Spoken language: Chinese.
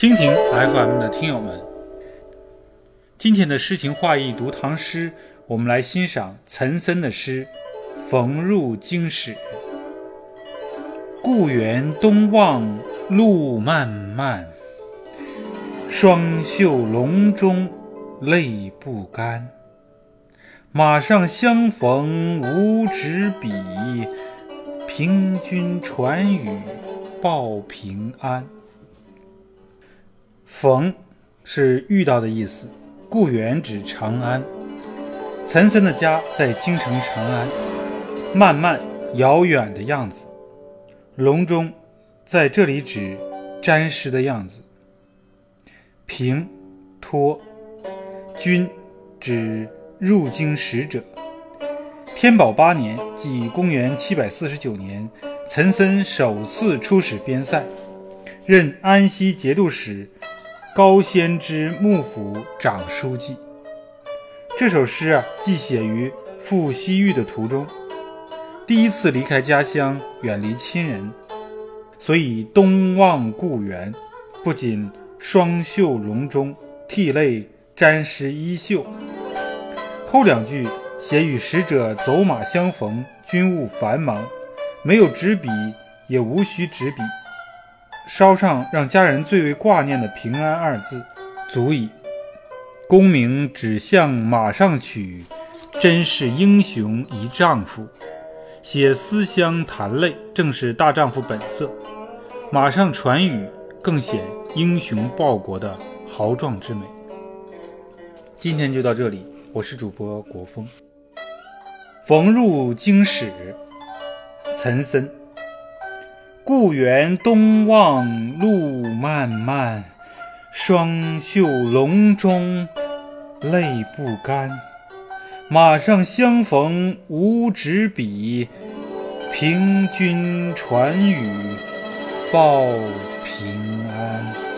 蜻蜓 FM 的听友们，今天的诗情画意读唐诗，我们来欣赏岑参的诗《逢入京使》。故园东望路漫漫，双袖龙钟泪不干。马上相逢无纸笔，凭君传语报平安。逢是遇到的意思，故园指长安。岑参的家在京城长安。漫漫遥远的样子，隆中在这里指沾湿的样子。平托君指。入京使者，天宝八年，即公元七百四十九年，岑参首次出使边塞，任安西节度使高仙芝幕府长书记。这首诗啊，既写于赴西域的途中，第一次离开家乡，远离亲人，所以东望故园，不仅双袖龙钟，涕泪沾湿衣袖。后两句写与使者走马相逢，军务繁忙，没有纸笔，也无需纸笔，捎上让家人最为挂念的“平安”二字，足矣。功名只向马上取，真是英雄一丈夫。写思乡谈泪，正是大丈夫本色。马上传语，更显英雄报国的豪壮之美。今天就到这里。我是主播国风。逢入京使，岑参。故园东望路漫漫，双袖龙钟泪不干。马上相逢无纸笔，凭君传语报平安。